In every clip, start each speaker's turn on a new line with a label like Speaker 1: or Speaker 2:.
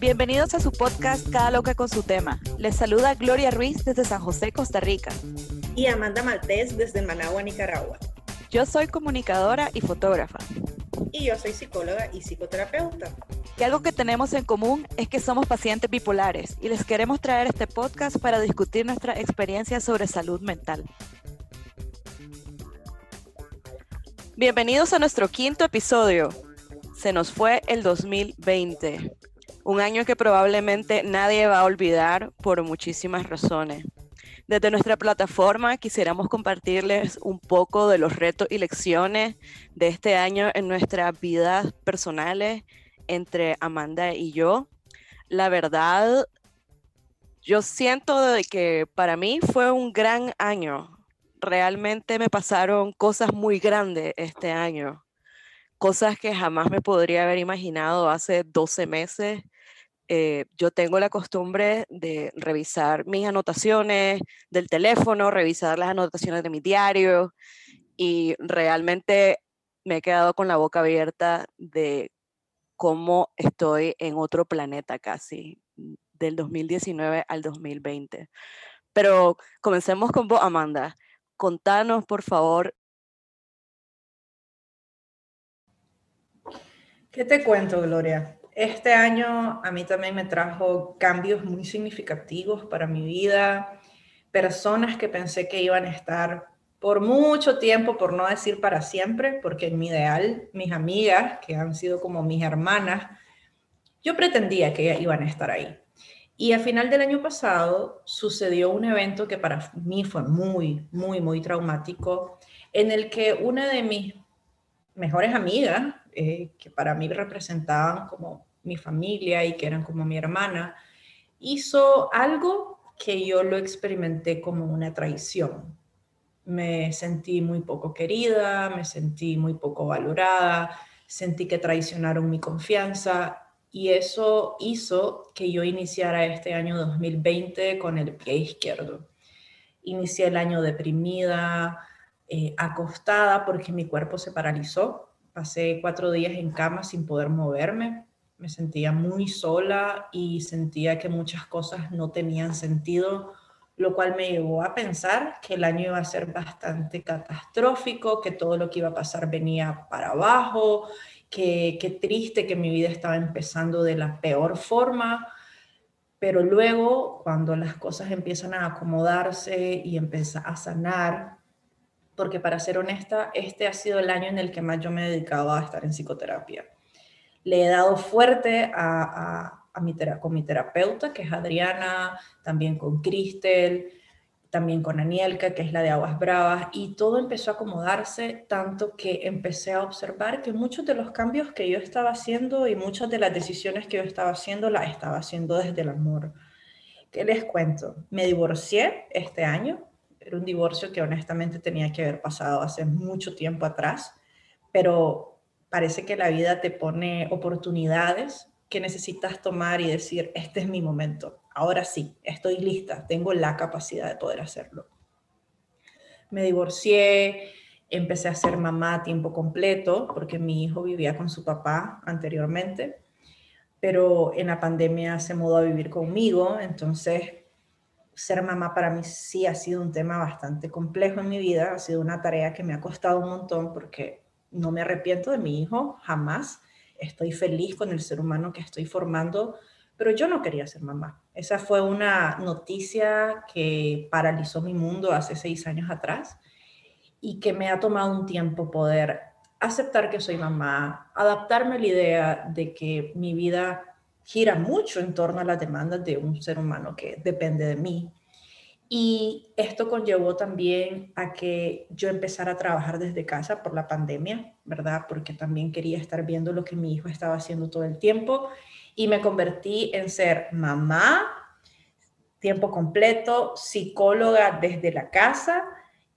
Speaker 1: Bienvenidos a su podcast Cada Loca con su tema. Les saluda Gloria Ruiz desde San José, Costa Rica.
Speaker 2: Y Amanda Maltés desde Managua, Nicaragua.
Speaker 1: Yo soy comunicadora y fotógrafa.
Speaker 2: Y yo soy psicóloga y psicoterapeuta.
Speaker 1: Y algo que tenemos en común es que somos pacientes bipolares y les queremos traer este podcast para discutir nuestra experiencia sobre salud mental. Bienvenidos a nuestro quinto episodio. Se nos fue el 2020, un año que probablemente nadie va a olvidar por muchísimas razones. Desde nuestra plataforma quisiéramos compartirles un poco de los retos y lecciones de este año en nuestras vidas personales entre Amanda y yo. La verdad, yo siento que para mí fue un gran año. Realmente me pasaron cosas muy grandes este año. Cosas que jamás me podría haber imaginado hace 12 meses eh, yo tengo la costumbre de revisar mis anotaciones del teléfono, revisar las anotaciones de mi diario y realmente me he quedado con la boca abierta de cómo estoy en otro planeta casi, del 2019 al 2020. Pero comencemos con vos, Amanda. Contanos, por favor.
Speaker 2: ¿Qué te cuento, Gloria? Este año a mí también me trajo cambios muy significativos para mi vida, personas que pensé que iban a estar por mucho tiempo, por no decir para siempre, porque en mi ideal, mis amigas, que han sido como mis hermanas, yo pretendía que iban a estar ahí. Y al final del año pasado sucedió un evento que para mí fue muy, muy, muy traumático, en el que una de mis mejores amigas, eh, que para mí representaban como mi familia y que eran como mi hermana, hizo algo que yo lo experimenté como una traición. Me sentí muy poco querida, me sentí muy poco valorada, sentí que traicionaron mi confianza y eso hizo que yo iniciara este año 2020 con el pie izquierdo. Inicié el año deprimida, eh, acostada porque mi cuerpo se paralizó Pasé cuatro días en cama sin poder moverme. Me sentía muy sola y sentía que muchas cosas no tenían sentido, lo cual me llevó a pensar que el año iba a ser bastante catastrófico, que todo lo que iba a pasar venía para abajo, que qué triste que mi vida estaba empezando de la peor forma. Pero luego, cuando las cosas empiezan a acomodarse y empieza a sanar, porque para ser honesta, este ha sido el año en el que más yo me he dedicado a estar en psicoterapia. Le he dado fuerte a, mi, con mi terapeuta, que es Adriana, también con Cristel, también con Anielka, que es la de Aguas Bravas, y todo empezó a acomodarse tanto que empecé a observar que muchos de los cambios que yo estaba haciendo y muchas de las decisiones que yo estaba haciendo las estaba haciendo desde el amor. ¿Qué les cuento? Me divorcié este año, era un divorcio que honestamente tenía que haber pasado hace mucho tiempo atrás, pero parece que la vida te pone oportunidades que necesitas tomar y decir, este es mi momento, ahora sí, estoy lista, tengo la capacidad de poder hacerlo. Me divorcié, empecé a ser mamá a tiempo completo porque mi hijo vivía con su papá anteriormente, pero en la pandemia se mudó a vivir conmigo, entonces ser mamá para mí sí ha sido un tema bastante complejo en mi vida, ha sido una tarea que me ha costado un montón porque no me arrepiento de mi hijo, jamás. Estoy feliz con el ser humano que estoy formando, pero yo no quería ser mamá. Esa fue una noticia que paralizó mi mundo hace seis años atrás y que me ha tomado un tiempo poder aceptar que soy mamá, adaptarme a la idea de que mi vida gira mucho en torno a las demandas de un ser humano que depende de mí. Y esto conllevó también a que yo empezara a trabajar desde casa por la pandemia, ¿verdad? Porque también quería estar viendo lo que mi hijo estaba haciendo todo el tiempo y me convertí en ser mamá, tiempo completo, psicóloga desde la casa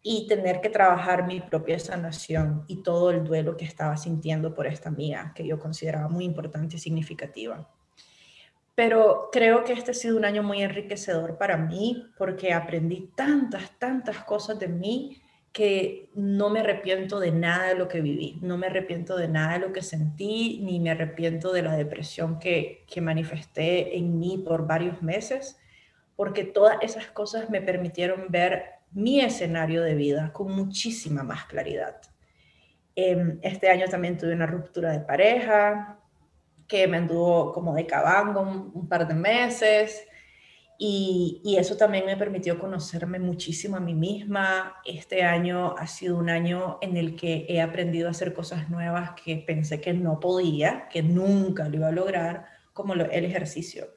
Speaker 2: y tener que trabajar mi propia sanación y todo el duelo que estaba sintiendo por esta amiga que yo consideraba muy importante y significativa. Pero creo que este ha sido un año muy enriquecedor para mí porque aprendí tantas, tantas cosas de mí que no me arrepiento de nada de lo que viví, no me arrepiento de nada de lo que sentí, ni me arrepiento de la depresión que, que manifesté en mí por varios meses, porque todas esas cosas me permitieron ver mi escenario de vida con muchísima más claridad. Em, este año también tuve una ruptura de pareja, que me anduvo como de cabango un, par de meses. Y, eso también me permitió conocerme muchísimo a mí misma. Este año ha sido un año en el que he aprendido a hacer cosas nuevas que pensé que no podía, que nunca lo iba a lograr, como el ejercicio.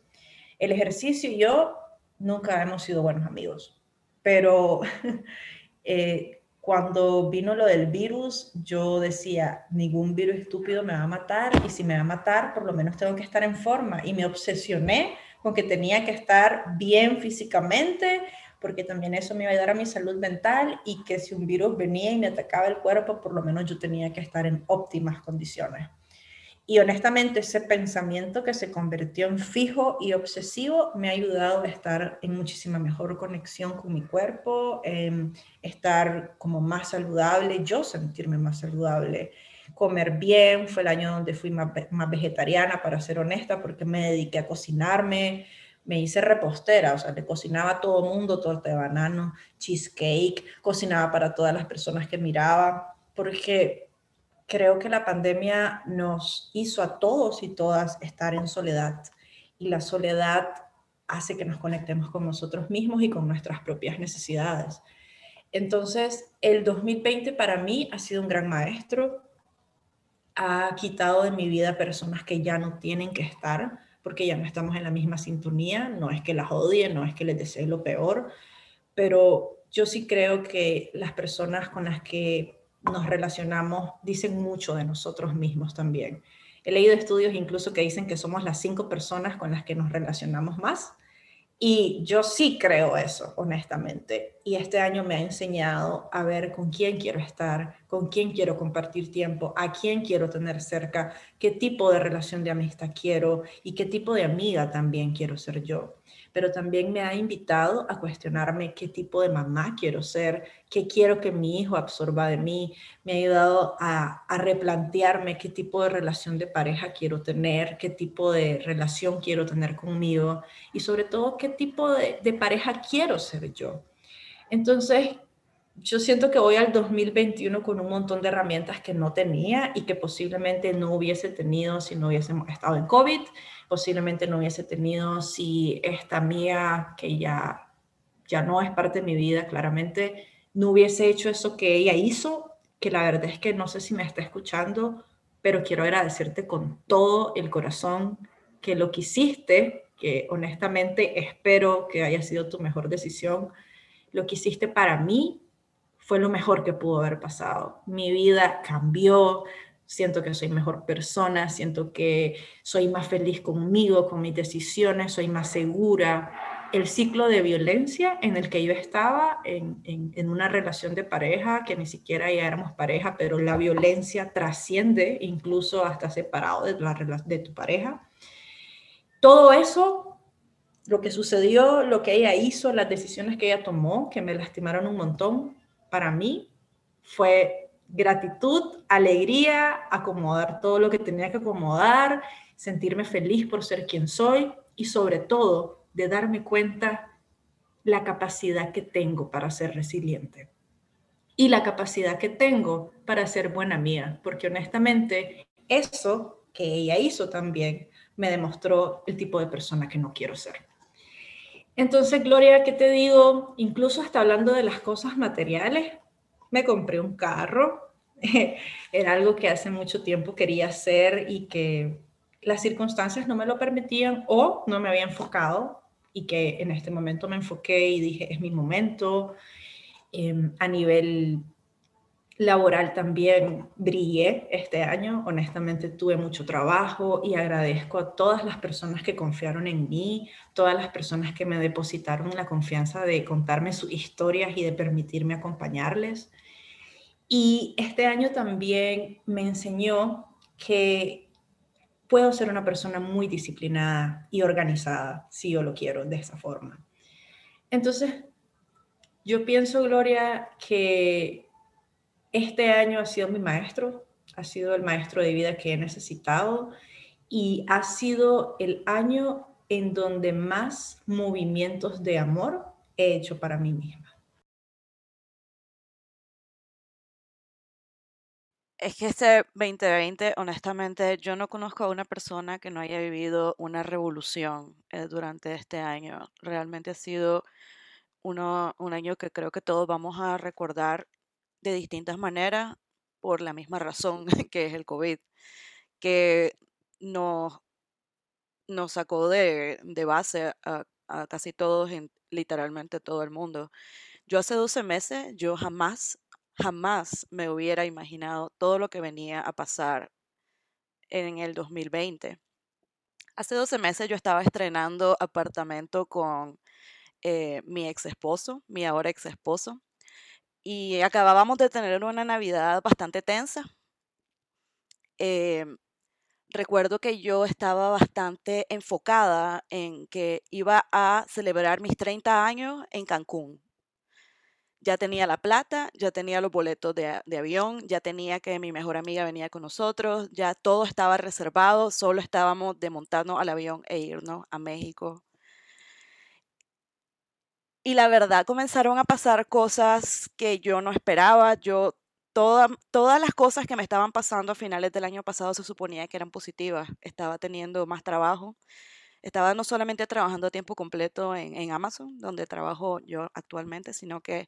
Speaker 2: El ejercicio y yo nunca hemos sido buenos amigos, pero eh, cuando vino lo del virus, yo decía, ningún virus estúpido me va a matar y si me va a matar, por lo menos tengo que estar en forma. Y me obsesioné con que tenía que estar bien físicamente, porque también eso me iba a ayudar a mi salud mental y que si un virus venía y me atacaba el cuerpo, por lo menos yo tenía que estar en óptimas condiciones. Y honestamente ese pensamiento que se convirtió en fijo y obsesivo me ha ayudado a estar en muchísima mejor conexión con mi cuerpo, estar como más saludable, yo sentirme más saludable, comer bien. Fue el año donde fui más, más vegetariana, para ser honesta, porque me dediqué a cocinarme, me hice repostera, o sea, le cocinaba a todo mundo, torta de banano, cheesecake, cocinaba para todas las personas que miraba, porque creo que la pandemia nos hizo a todos y todas estar en soledad. Y la soledad hace que nos conectemos con nosotros mismos y con nuestras propias necesidades. Entonces, el 2020 para mí ha sido un gran maestro, ha quitado de mi vida personas que ya no tienen que estar porque ya no estamos en la misma sintonía, no es que las odie, no es que les desee lo peor, pero yo sí creo que las personas con las que nos relacionamos dicen mucho de nosotros mismos también. He leído estudios incluso que dicen que somos las cinco personas con las que nos relacionamos más y yo sí creo eso, honestamente. Y este año me ha enseñado a ver con quién quiero estar, con quién quiero compartir tiempo, a quién quiero tener cerca, qué tipo de relación de amistad quiero y qué tipo de amiga también quiero ser yo pero también me ha invitado a cuestionarme qué tipo de mamá quiero ser, qué quiero que mi hijo absorba de mí, me ha ayudado a, replantearme qué tipo de relación de pareja quiero tener, qué tipo de relación quiero tener conmigo y sobre todo qué tipo de, pareja quiero ser yo. Entonces, yo siento que voy al 2021 con un montón de herramientas que no tenía y que posiblemente no hubiese tenido si no hubiésemos estado en COVID, posiblemente no hubiese tenido si esta mía, que ya, ya no es parte de mi vida, claramente, no hubiese hecho eso que ella hizo, que la verdad es que no sé si me está escuchando, pero quiero agradecerte con todo el corazón que lo que hiciste, que honestamente espero que haya sido tu mejor decisión, lo que hiciste para mí fue lo mejor que pudo haber pasado. Mi vida cambió, siento que soy mejor persona, siento que soy más feliz conmigo, con mis decisiones, soy más segura. El ciclo de violencia en el que yo estaba en, en, una relación de pareja, que ni siquiera ya éramos pareja, pero la violencia trasciende incluso hasta separado de, de tu pareja. Todo eso, lo que sucedió, lo que ella hizo, las decisiones que ella tomó, que me lastimaron un montón, para mí fue gratitud, alegría, acomodar todo lo que tenía que acomodar, sentirme feliz por ser quien soy y sobre todo de darme cuenta la capacidad que tengo para ser resiliente y la capacidad que tengo para ser buena mía, porque honestamente eso que ella hizo también me demostró el tipo de persona que no quiero ser. Entonces, Gloria, ¿qué te digo? Incluso hasta hablando de las cosas materiales, me compré un carro. Era algo que hace mucho tiempo quería hacer y que las circunstancias no me lo permitían o no me había enfocado y que en este momento me enfoqué y dije, es mi momento. Em, a nivel laboral también brillé este año. Honestamente tuve mucho trabajo y agradezco a todas las personas que confiaron en mí, todas las personas que me depositaron la confianza de contarme sus historias y de permitirme acompañarles. Y este año también me enseñó que puedo ser una persona muy disciplinada y organizada si yo lo quiero de esa forma. Entonces, yo pienso, Gloria, que este año ha sido mi maestro, ha sido el maestro de vida que he necesitado y ha sido el año en donde más movimientos de amor he hecho para mí misma.
Speaker 1: Es que este 2020, honestamente, yo no conozco a una persona que no haya vivido una revolución eh, durante este año. Realmente ha sido uno, un año que creo que todos vamos a recordar de distintas maneras por la misma razón que es el COVID, que nos, nos sacó de, base a, casi todos, en literalmente todo el mundo. Yo hace 12 meses, yo jamás jamás me hubiera imaginado todo lo que venía a pasar en el 2020. Hace 12 meses yo estaba estrenando apartamento con eh, mi ex esposo, mi ahora ex esposo, y acabábamos de tener una Navidad bastante tensa. Em, recuerdo que yo estaba bastante enfocada en que iba a celebrar mis 30 años en Cancún ya tenía la plata, ya tenía los boletos de, avión, ya tenía que mi mejor amiga venía con nosotros, ya todo estaba reservado, solo estábamos de montarnos al avión e irnos a México. Y la verdad comenzaron a pasar cosas que yo no esperaba. Yo, todas las cosas que me estaban pasando a finales del año pasado se suponía que eran positivas. Estaba teniendo más trabajo, estaba no solamente trabajando a tiempo completo en, Amazon, donde trabajo yo actualmente, sino que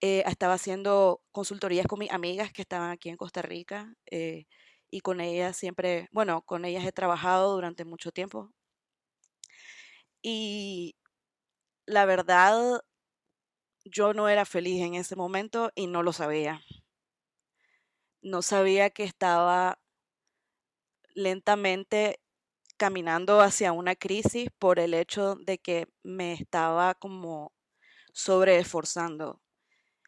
Speaker 1: eh, estaba haciendo consultorías con mis amigas que estaban aquí en Costa Rica eh, y con ellas siempre, bueno, con ellas he trabajado durante mucho tiempo. Y la verdad, yo no era feliz en ese momento y no lo sabía. No sabía que estaba lentamente caminando hacia una crisis por el hecho de que me estaba como sobreesforzando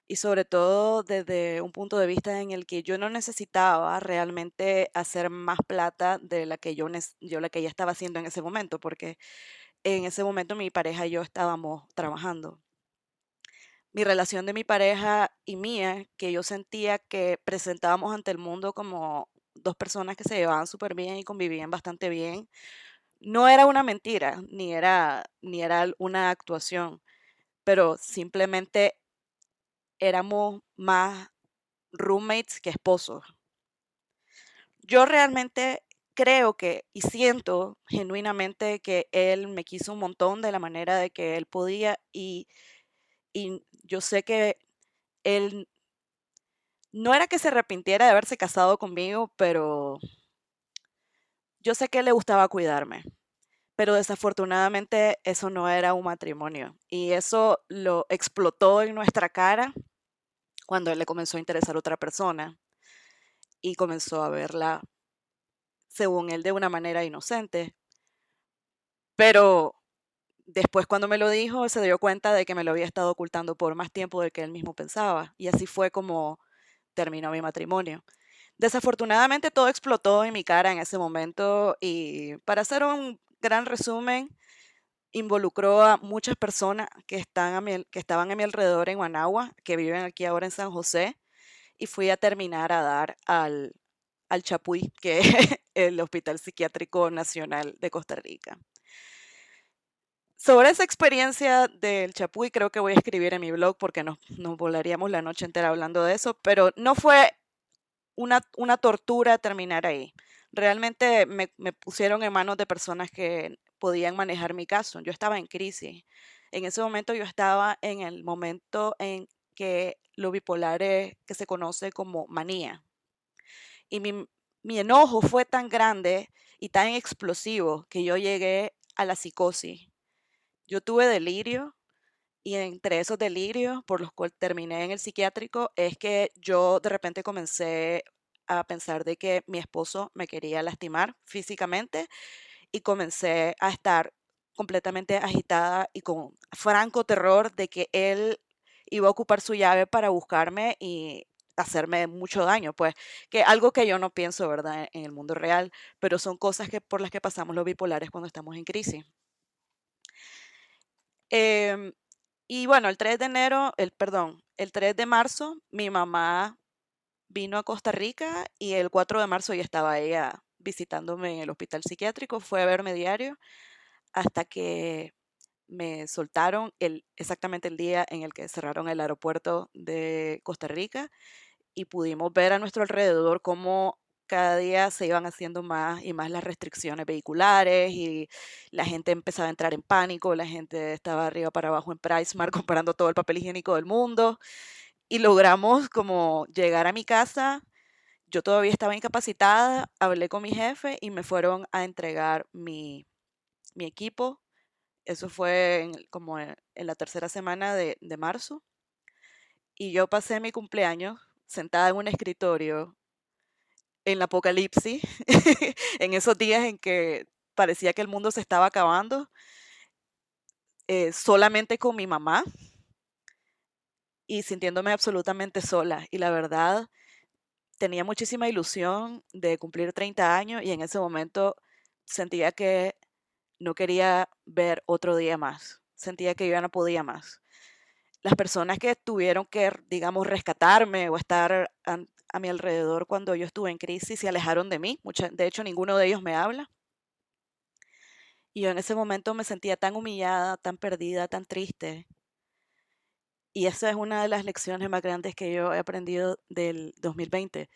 Speaker 1: y sobre todo desde un punto de vista en el que yo no necesitaba realmente hacer más plata de la que yo, yo la que ya estaba haciendo en ese momento, porque en ese momento mi pareja y yo estábamos trabajando. Mi relación de mi pareja y mía, que yo sentía que presentábamos ante el mundo como dos personas que se llevaban súper bien y convivían bastante bien. No era una mentira, ni era, ni era una actuación, pero simplemente éramos más roommates que esposos. Yo realmente creo que y siento genuinamente que él me quiso un montón de la manera de que él podía y, y yo sé que él no era que se arrepintiera de haberse casado conmigo, pero yo sé que le gustaba cuidarme. Pero desafortunadamente eso no era un matrimonio. Y eso lo explotó en nuestra cara cuando él le comenzó a interesar a otra persona y comenzó a verla, según él, de una manera inocente. Pero después cuando me lo dijo, se dio cuenta de que me lo había estado ocultando por más tiempo del que él mismo pensaba. Y así fue como terminó mi matrimonio. Desafortunadamente todo explotó en mi cara en ese momento y para hacer un gran resumen, involucró a muchas personas que, están a que estaban a mi alrededor en Managua, que viven aquí ahora en San José, y fui a terminar a dar al, al Chapuy, que es el Hospital Psiquiátrico Nacional de Costa Rica. Sobre esa experiencia del Chapuy creo que voy a escribir en mi blog porque nos, nos volaríamos la noche entera hablando de eso, pero no fue una, tortura terminar ahí. Realmente me, me pusieron en manos de personas que podían manejar mi caso. Yo estaba en crisis. En ese momento yo estaba en el momento en que lo bipolar es, que se conoce como manía. Y mi, mi enojo fue tan grande y tan explosivo que yo llegué a la psicosis. Yo tuve delirio y entre esos delirios por los cuales terminé en el psiquiátrico es que yo de repente comencé a pensar de que mi esposo me quería lastimar físicamente y comencé a estar completamente agitada y con franco terror de que él iba a ocupar su llave para buscarme y hacerme mucho daño, pues, que algo que yo no pienso, ¿verdad?, en el mundo real, pero son cosas que por las que pasamos los bipolares cuando estamos en crisis. Em, y bueno, el 3 de enero, el perdón, el 3 de marzo, mi mamá vino a Costa Rica y el 4 de marzo ya estaba ella visitándome en el hospital psiquiátrico, fue a verme diario hasta que me soltaron el, exactamente el día en el que cerraron el aeropuerto de Costa Rica y pudimos ver a nuestro alrededor cómo cada día se iban haciendo más y más las restricciones vehiculares y la gente empezaba a entrar en pánico, la gente estaba arriba para abajo en PriceMart comprando todo el papel higiénico del mundo y logramos como llegar a mi casa. Yo todavía estaba incapacitada, hablé con mi jefe y me fueron a entregar mi, mi equipo. Eso fue como en, la tercera semana de, de marzo. Y yo pasé mi cumpleaños sentada en un escritorio en el apocalipsis, en esos días en que parecía que el mundo se estaba acabando, eh, solamente con mi mamá y sintiéndome absolutamente sola. Y la verdad, tenía muchísima ilusión de cumplir 30 años y en ese momento sentía que no quería ver otro día más. Sentía que yo ya no podía más. Las personas que tuvieron que, digamos, rescatarme o estar a, mi alrededor cuando yo estuve en crisis se alejaron de mí. de hecho, ninguno de ellos me habla. Y yo en ese momento me sentía tan humillada, tan perdida, tan triste. Y esa es una de las lecciones más grandes que yo he aprendido del 2020,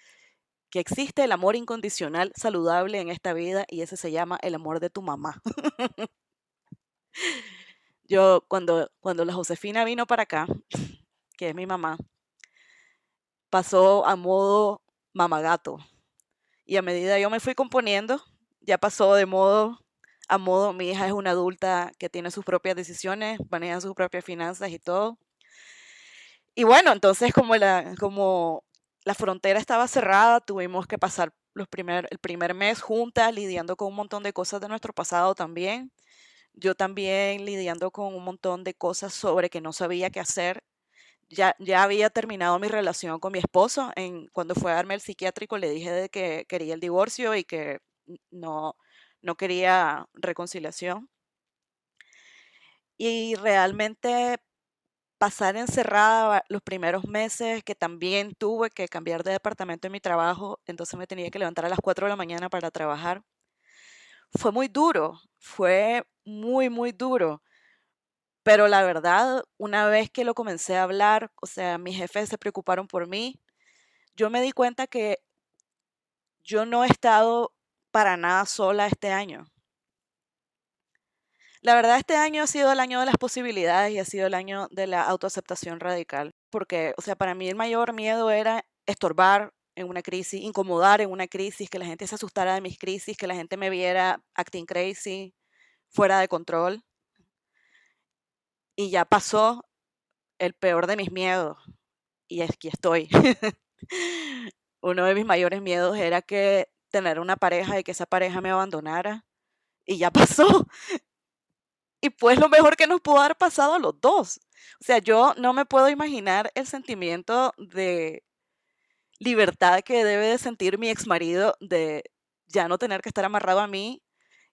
Speaker 1: que existe el amor incondicional saludable en esta vida y ese se llama el amor de tu mamá. yo cuando, cuando la Josefina vino para acá, que es mi mamá, pasó a modo mamagato. Y a medida yo me fui componiendo, ya pasó de modo a modo, mi hija es una adulta que tiene sus propias decisiones, maneja sus propias finanzas y todo. Y bueno, entonces como la, como la frontera estaba cerrada, tuvimos que pasar los primer, el primer mes juntas, lidiando con un montón de cosas de nuestro pasado también. Yo también lidiando con un montón de cosas sobre que no sabía qué hacer ya, ya había terminado mi relación con mi esposo. En, cuando fue a darme el psiquiátrico le dije de que quería el divorcio y que no, no quería reconciliación. Y realmente pasar encerrada los primeros meses, que también tuve que cambiar de departamento en mi trabajo, entonces me tenía que levantar a las 4 de la mañana para trabajar. Fue muy duro, fue muy, muy duro pero la verdad, una vez que lo comencé a hablar, o sea, mis jefes se preocuparon por mí, yo me di cuenta que yo no he estado para nada sola este año. La verdad, este año ha sido el año de las posibilidades y ha sido el año de la autoaceptación radical, porque, o sea, para mí el mayor miedo era estorbar en una crisis, incomodar en una crisis, que la gente se asustara de mis crisis, que la gente me viera acting crazy, fuera de control y ya pasó el peor de mis miedos y aquí estoy. Uno de mis mayores miedos era que tener una pareja y que esa pareja me abandonara y ya pasó. Y pues lo mejor que nos pudo haber pasado a los dos. O sea, yo no me puedo imaginar el sentimiento de libertad que debe de sentir mi ex marido de ya no tener que estar amarrado a mí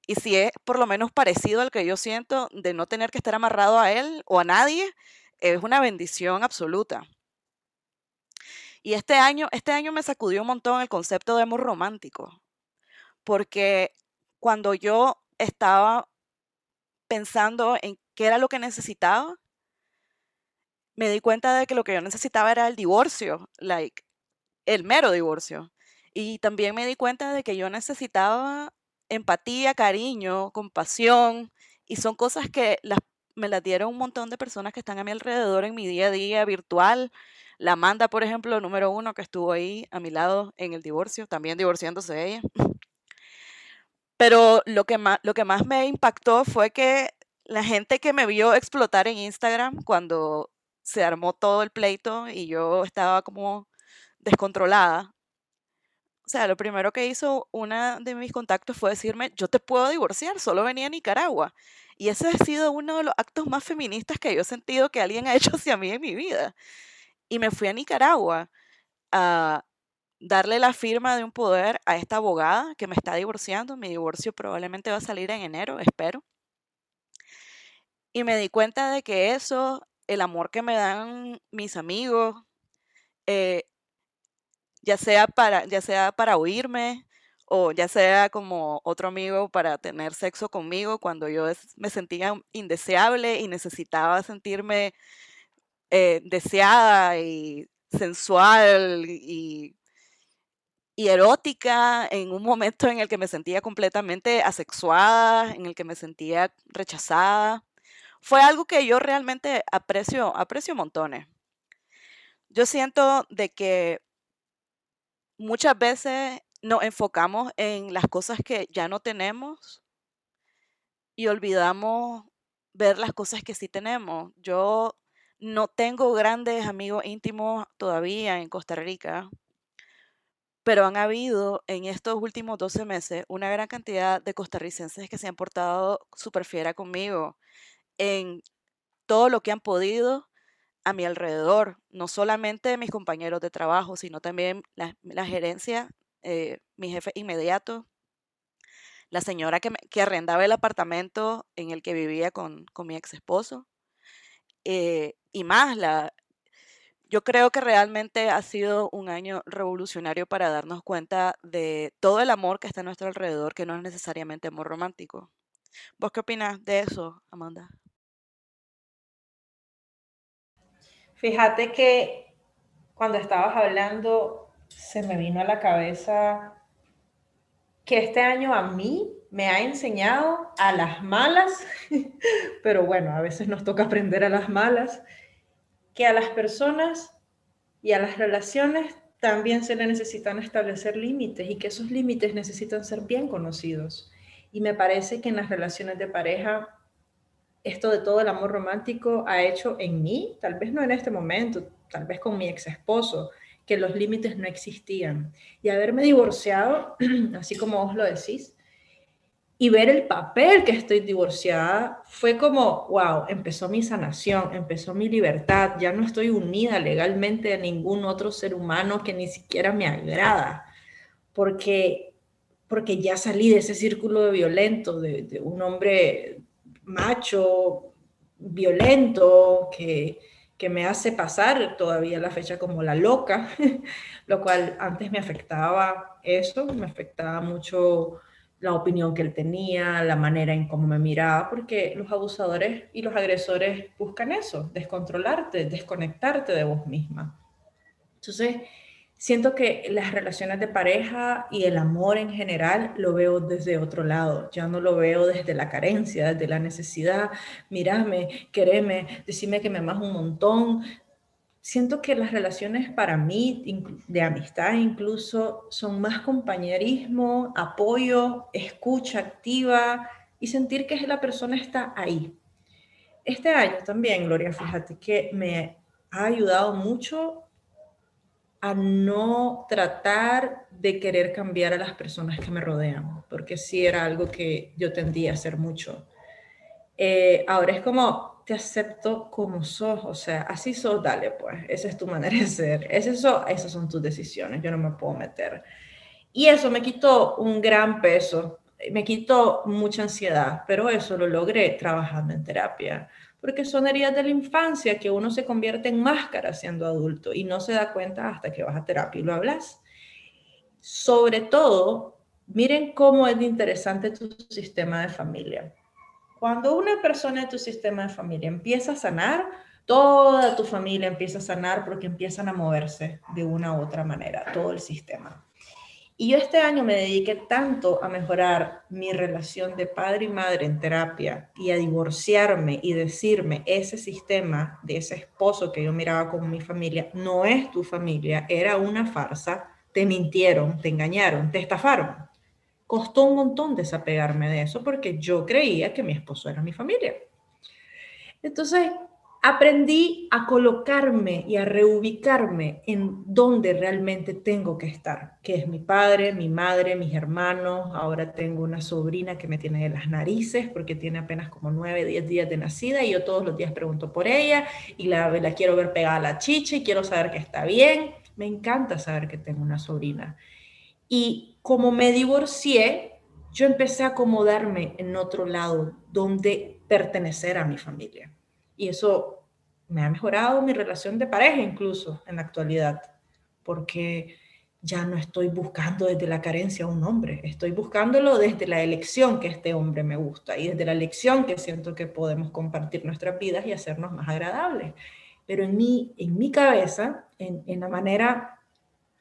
Speaker 1: y si es por lo menos parecido al que yo siento de no tener que estar amarrado a él o a nadie, es una bendición absoluta. Y este año, este año me sacudió un montón el concepto de amor romántico, porque cuando yo estaba pensando en qué era lo que necesitaba, me di cuenta de que lo que yo necesitaba era el divorcio, like, el mero divorcio. Y también me di cuenta de que yo necesitaba empatía, cariño, compasión, y son cosas que me las dieron un montón de personas que están a mi alrededor en mi día a día virtual. La Amanda, por ejemplo, número uno, que estuvo ahí a mi lado en el divorcio, también divorciándose de ella. Pero lo que más, lo que más me impactó fue que la gente que me vio explotar en Instagram cuando se armó todo el pleito y yo estaba como descontrolada, o sea, lo primero que hizo una de mis contactos fue decirme, yo te puedo divorciar, solo venía a Nicaragua. Y ese ha sido uno de los actos más feministas que yo he sentido que alguien ha hecho hacia mí en mi vida. Y me fui a Nicaragua a darle la firma de un poder a esta abogada que me está divorciando. Mi divorcio probablemente va a salir en enero, espero. Y me di cuenta de que eso, el amor que me dan mis amigos, eh, ya, sea para, ya sea para oírme o ya sea como otro amigo para tener sexo conmigo cuando yo me sentía indeseable y necesitaba sentirme eh, deseada y sensual y, y erótica en un momento en el que me sentía completamente asexuada, en el que me sentía rechazada. Fue algo que yo realmente aprecio, aprecio montones. Yo siento de que muchas veces nos enfocamos en las cosas que ya no tenemos y olvidamos ver las cosas que sí tenemos. Yo no tengo grandes amigos íntimos todavía en Costa Rica, pero han habido en estos últimos 12 meses una gran cantidad de costarricenses que se han portado súper fiera conmigo en todo lo que han podido a mi alrededor, no solamente mis compañeros de trabajo, sino también la, gerencia, eh, mi jefe inmediato, la señora que, que, arrendaba el apartamento en el que vivía con, con mi ex esposo, eh, y más, la, yo creo que realmente ha sido un año revolucionario para darnos cuenta de todo el amor que está a nuestro alrededor, que no es necesariamente amor romántico. ¿Vos qué opinas de eso, Amanda?
Speaker 2: Fíjate que cuando estabas hablando, se me vino a la cabeza que este año a mí me ha enseñado a las malas, pero bueno, a veces nos toca aprender a las malas, que a las personas y a las relaciones también se le necesitan establecer límites y que esos límites necesitan ser bien conocidos. Y me parece que en las relaciones de pareja esto de todo el amor romántico ha hecho en mí, tal vez no en este momento, tal vez con mi ex esposo, que los límites no existían. Y haberme divorciado, así como vos lo decís, y ver el papel que estoy divorciada, fue como, wow, empezó mi sanación, empezó mi libertad, ya no estoy unida legalmente a ningún otro ser humano que ni siquiera me agrada, porque, porque ya salí de ese círculo de violento, de, de un hombre macho, violento, que, me hace pasar todavía la fecha como la loca, lo cual antes me afectaba eso, me afectaba mucho la opinión que él tenía, la manera en cómo me miraba, porque los abusadores y los agresores buscan eso, descontrolarte, desconectarte de vos misma. Entonces, siento que las relaciones de pareja y el amor en general lo veo desde otro lado, ya no lo veo desde la carencia, desde la necesidad, mirame, quereme, decime que me amas un montón. Siento que las relaciones para mí, de amistad incluso, son más compañerismo, apoyo, escucha activa y sentir que la persona está ahí. Este año también, Gloria, fíjate que me ha ayudado mucho a no tratar de querer cambiar a las personas que me rodean, porque sí era algo que yo tendía a hacer mucho. Eh, ahora es como, te acepto como sos, o sea, así sos, dale pues, esa es tu manera de ser, es eso, esas son tus decisiones, yo no me puedo meter. Y eso me quitó un gran peso, me quitó mucha ansiedad, pero eso lo logré trabajando en terapia porque son heridas de la infancia que uno se convierte en máscara siendo adulto y no se da cuenta hasta que vas a terapia y lo hablas. Sobre todo, miren cómo es interesante tu sistema de familia. Cuando una persona de tu sistema de familia empieza a sanar, toda tu familia empieza a sanar porque empiezan a moverse de una u otra manera, todo el sistema. Y yo este año me dediqué tanto a mejorar mi relación de padre y madre en terapia y a divorciarme y decirme, ese sistema de ese esposo que yo miraba como mi familia, no es tu familia, era una farsa, te mintieron, te engañaron, te estafaron. Costó un montón desapegarme de eso porque yo creía que mi esposo era mi familia. Entonces, aprendí a colocarme y a reubicarme en donde realmente tengo que estar, que es mi padre, mi madre, mis hermanos. Ahora tengo una sobrina que me tiene de las narices porque tiene apenas como nueve, diez días de nacida y yo todos los días pregunto por ella y la, la quiero ver pegada a la chicha y quiero saber que está bien. Me encanta saber que tengo una sobrina. Y como me divorcié, yo empecé a acomodarme en otro lado donde pertenecer a mi familia. Y eso me ha mejorado mi relación de pareja incluso en la actualidad, porque ya no estoy buscando desde la carencia a un hombre, estoy buscándolo desde la elección que este hombre me gusta y desde la elección que siento que podemos compartir nuestras vidas y hacernos más agradables. Pero en mi, en mi cabeza, en, en la manera,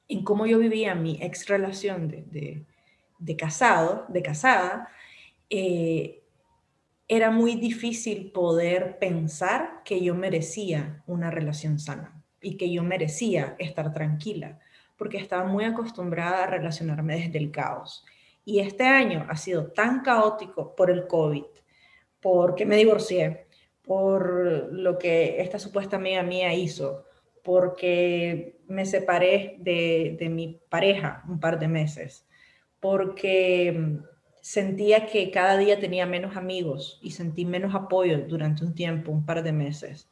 Speaker 2: en cómo yo vivía mi ex relación de, de, de casado, de casada, eh, era muy difícil poder pensar que yo merecía una relación sana y que yo merecía estar tranquila porque estaba muy acostumbrada a relacionarme desde el caos. Y este año ha sido tan caótico por el COVID, porque me divorcié, por lo que esta supuesta amiga mía hizo, porque me separé de, de mi pareja un par de meses, porque sentía que cada día tenía menos amigos y sentí menos apoyo durante un tiempo, un par de meses.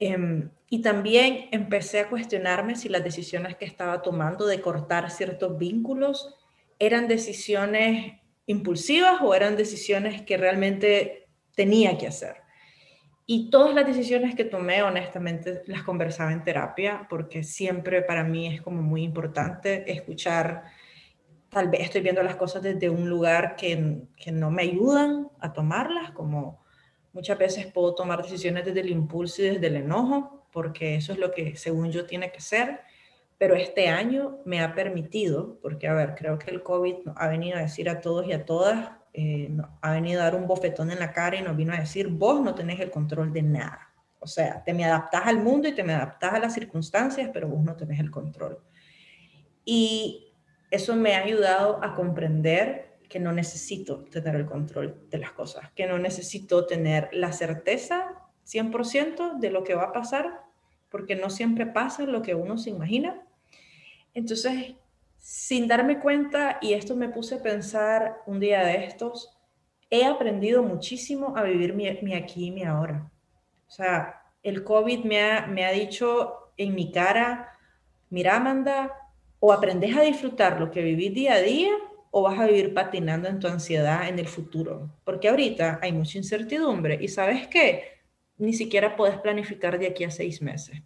Speaker 2: Em, y también empecé a cuestionarme si las decisiones que estaba tomando de cortar ciertos vínculos eran decisiones impulsivas o eran decisiones que realmente tenía que hacer. Y todas las decisiones que tomé, honestamente, las conversaba en terapia, porque siempre para mí es como muy importante escuchar, tal vez estoy viendo las cosas desde un lugar que, que no me ayudan a tomarlas, como Muchas veces puedo tomar decisiones desde el impulso y desde el enojo, porque eso es lo que según yo tiene que ser, pero este año me ha permitido, porque a ver, creo que el COVID ha venido a decir a todos y a todas, eh, ha venido a dar un bofetón en la cara y nos vino a decir, vos no tenés el control de nada. O sea, te me adaptás al mundo y te me adaptás a las circunstancias, pero vos no tenés el control. Y eso me ha ayudado a comprender que no necesito tener el control de las cosas, que no necesito tener la certeza 100% de lo que va a pasar, porque no siempre pasa lo que uno se imagina. Entonces, sin darme cuenta, y esto me puse a pensar un día de estos, he aprendido muchísimo a vivir mi, aquí y mi ahora. O sea, el COVID me ha, me ha dicho en mi cara, mira Amanda, o aprendes a disfrutar lo que vivís día a día o vas a vivir patinando en tu ansiedad en el futuro. Porque ahorita hay mucha incertidumbre y sabes qué, ni siquiera puedes planificar de aquí a seis meses.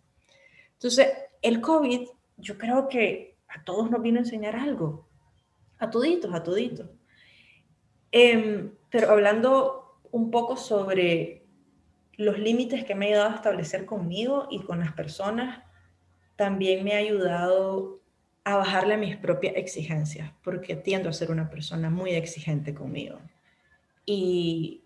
Speaker 2: Entonces, el COVID, yo creo que a todos nos vino a enseñar algo, a toditos, a toditos. Em, pero hablando un poco sobre los límites que me ha ayudado a establecer conmigo y con las personas, también me ha ayudado a bajarle mis propias exigencias, porque tiendo a ser una persona muy exigente conmigo. Y,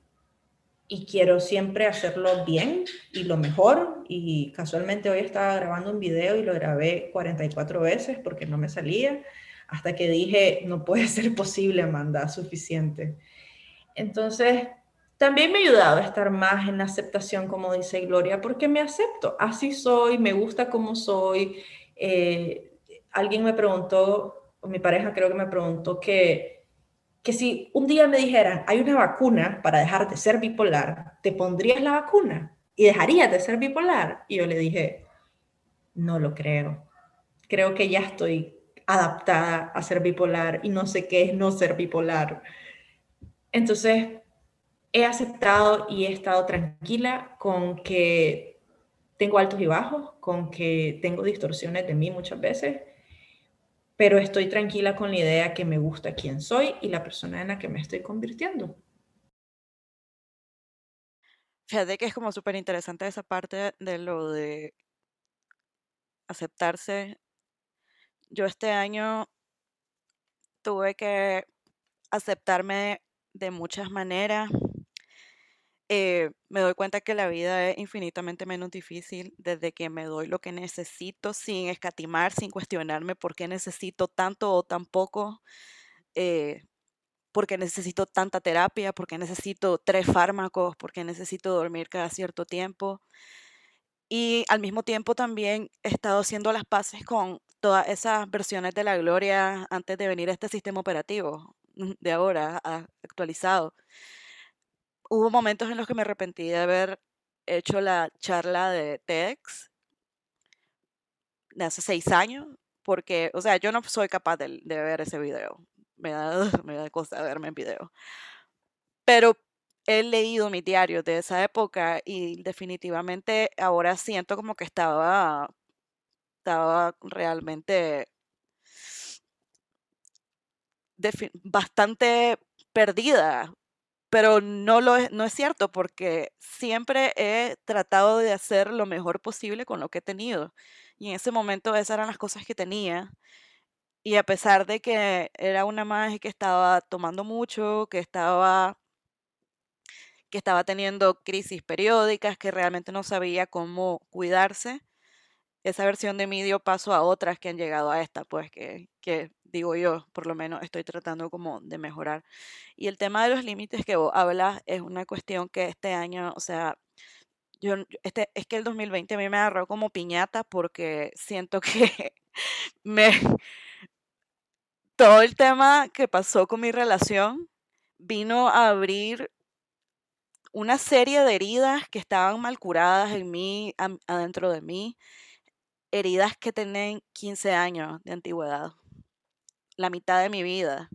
Speaker 2: y quiero siempre hacerlo bien y lo mejor. Y casualmente hoy estaba grabando un video y lo grabé 44 veces porque no me salía, hasta que dije, no puede ser posible, Amanda, suficiente. Entonces, también me ha ayudado a estar más en aceptación, como dice Gloria, porque me acepto, así soy, me gusta como soy. Eh, alguien me preguntó, mi pareja creo que me preguntó que, que si un día me dijeran, hay una vacuna para dejar de ser bipolar, ¿te pondrías la vacuna? ¿Y dejarías de ser bipolar? Y yo le dije, no lo creo. Creo que ya estoy adaptada a ser bipolar y no sé qué es no ser bipolar. Entonces, he aceptado y he estado tranquila con que tengo altos y bajos, con que tengo distorsiones de mí muchas veces pero estoy tranquila con la idea que me gusta quién soy y la persona en la que me estoy convirtiendo.
Speaker 1: Fíjate que es como súper interesante esa parte de lo de aceptarse. Yo este año tuve que aceptarme de muchas maneras eh, me doy cuenta que la vida es infinitamente menos difícil desde que me doy lo que necesito sin escatimar, sin cuestionarme por qué necesito tanto o tan poco, eh, por qué necesito tanta terapia, por qué necesito tres fármacos, por qué necesito dormir cada cierto tiempo. Y al mismo tiempo también he estado haciendo las paces con todas esas versiones de la gloria antes de venir a este sistema operativo de ahora, actualizado hubo momentos en los que me arrepentí de haber hecho la charla de TEDx de hace seis años, porque, o sea, yo no soy capaz de, ver ese video. Me da, me da cosa verme en video. Pero he leído mi diario de esa época y definitivamente ahora siento como que estaba, estaba realmente bastante perdida, pero no, lo es, no es cierto porque siempre he tratado de hacer lo mejor posible con lo que he tenido. Y en ese momento esas eran las cosas que tenía. Y a pesar de que era una magia que estaba tomando mucho, que estaba que estaba teniendo crisis periódicas, que realmente no sabía cómo cuidarse, esa versión de mí dio paso a otras que han llegado a esta, pues que, que digo yo, por lo menos estoy tratando como de mejorar. Y el tema de los límites que vos hablas es una cuestión que este año, o sea, yo, este, es que el 2020 a mí me agarró como piñata porque siento que me... Todo el tema que pasó con mi relación vino a abrir una serie de heridas que estaban mal curadas en mí, adentro de mí, heridas que tienen 15 años de antigüedad, la mitad de mi vida.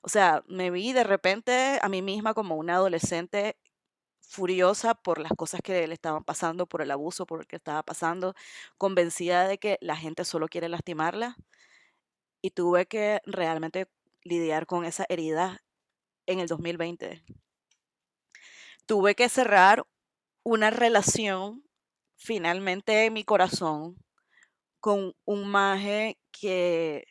Speaker 1: O sea, me vi de repente a mí misma como una adolescente furiosa por las cosas que le estaban pasando, por el abuso, por el que estaba pasando, convencida de que la gente solo quiere lastimarla. Y tuve que realmente lidiar con esa herida en el 2020 tuve que cerrar una relación finalmente en mi corazón con un maje que,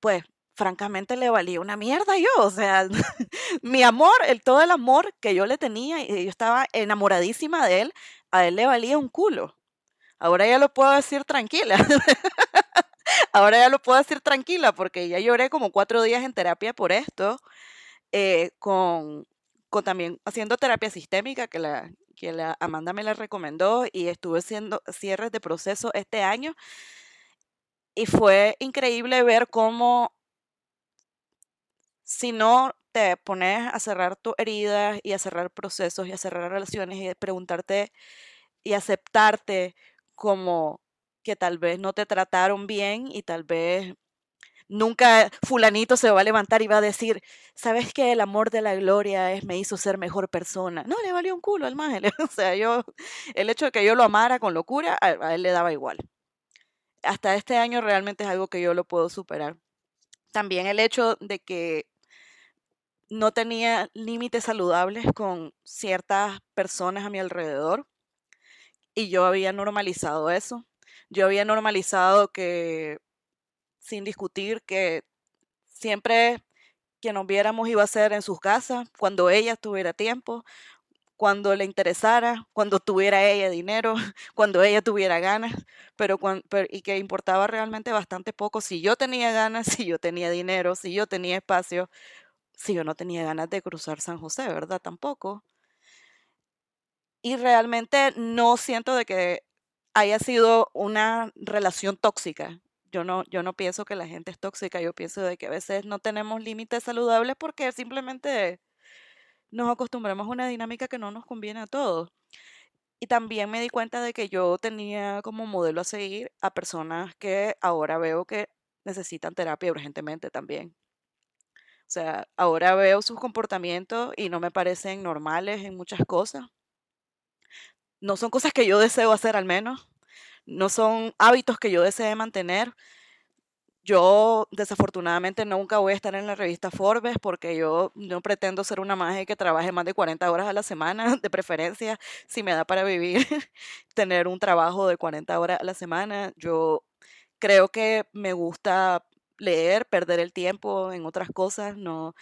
Speaker 1: pues, francamente le valía una mierda yo, o sea, mi amor, el, todo el amor que yo le tenía, y yo estaba enamoradísima de él, a él le valía un culo. Ahora ya lo puedo decir tranquila. Ahora ya lo puedo decir tranquila porque ya lloré como cuatro días en terapia por esto, eh, con también haciendo terapia sistémica, que la, que la Amanda me la recomendó y estuve haciendo cierres de proceso este año. Y fue increíble ver cómo si no te pones a cerrar tus heridas y a cerrar procesos y a cerrar relaciones y preguntarte y aceptarte como que tal vez no te trataron bien y tal vez Nunca fulanito se va a levantar y va a decir, ¿sabes qué? El amor de la gloria es, me hizo ser mejor persona. No, le valió un culo al maje. O sea, yo, el hecho de que yo lo amara con locura, a, él le daba igual. Hasta este año realmente es algo que yo lo puedo superar. También el hecho de que no tenía límites saludables con ciertas personas a mi alrededor y yo había normalizado eso. Yo había normalizado que sin discutir que siempre que nos viéramos iba a ser en sus casas, cuando ella tuviera tiempo, cuando le interesara, cuando tuviera ella dinero, cuando ella tuviera ganas, pero, y que importaba realmente bastante poco si yo tenía ganas, si yo tenía dinero, si yo tenía espacio, si yo no tenía ganas de cruzar San José, ¿verdad? Tampoco. Y realmente no siento de que haya sido una relación tóxica yo no, yo no pienso que la gente es tóxica, yo pienso de que a veces no tenemos límites saludables porque simplemente nos acostumbramos a una dinámica que no nos conviene a todos. Y también me di cuenta de que yo tenía como modelo a seguir a personas que ahora veo que necesitan terapia urgentemente también. O sea, ahora veo sus comportamientos y no me parecen normales en muchas cosas. No son cosas que yo deseo hacer al menos no son hábitos que yo desee mantener. Yo desafortunadamente nunca voy a estar en la revista Forbes porque yo no pretendo ser una magia que trabaje más de 40 horas a la semana, de preferencia, si me da para vivir, tener un trabajo de 40 horas a la semana. Yo creo que me gusta leer, perder el tiempo en otras cosas, no,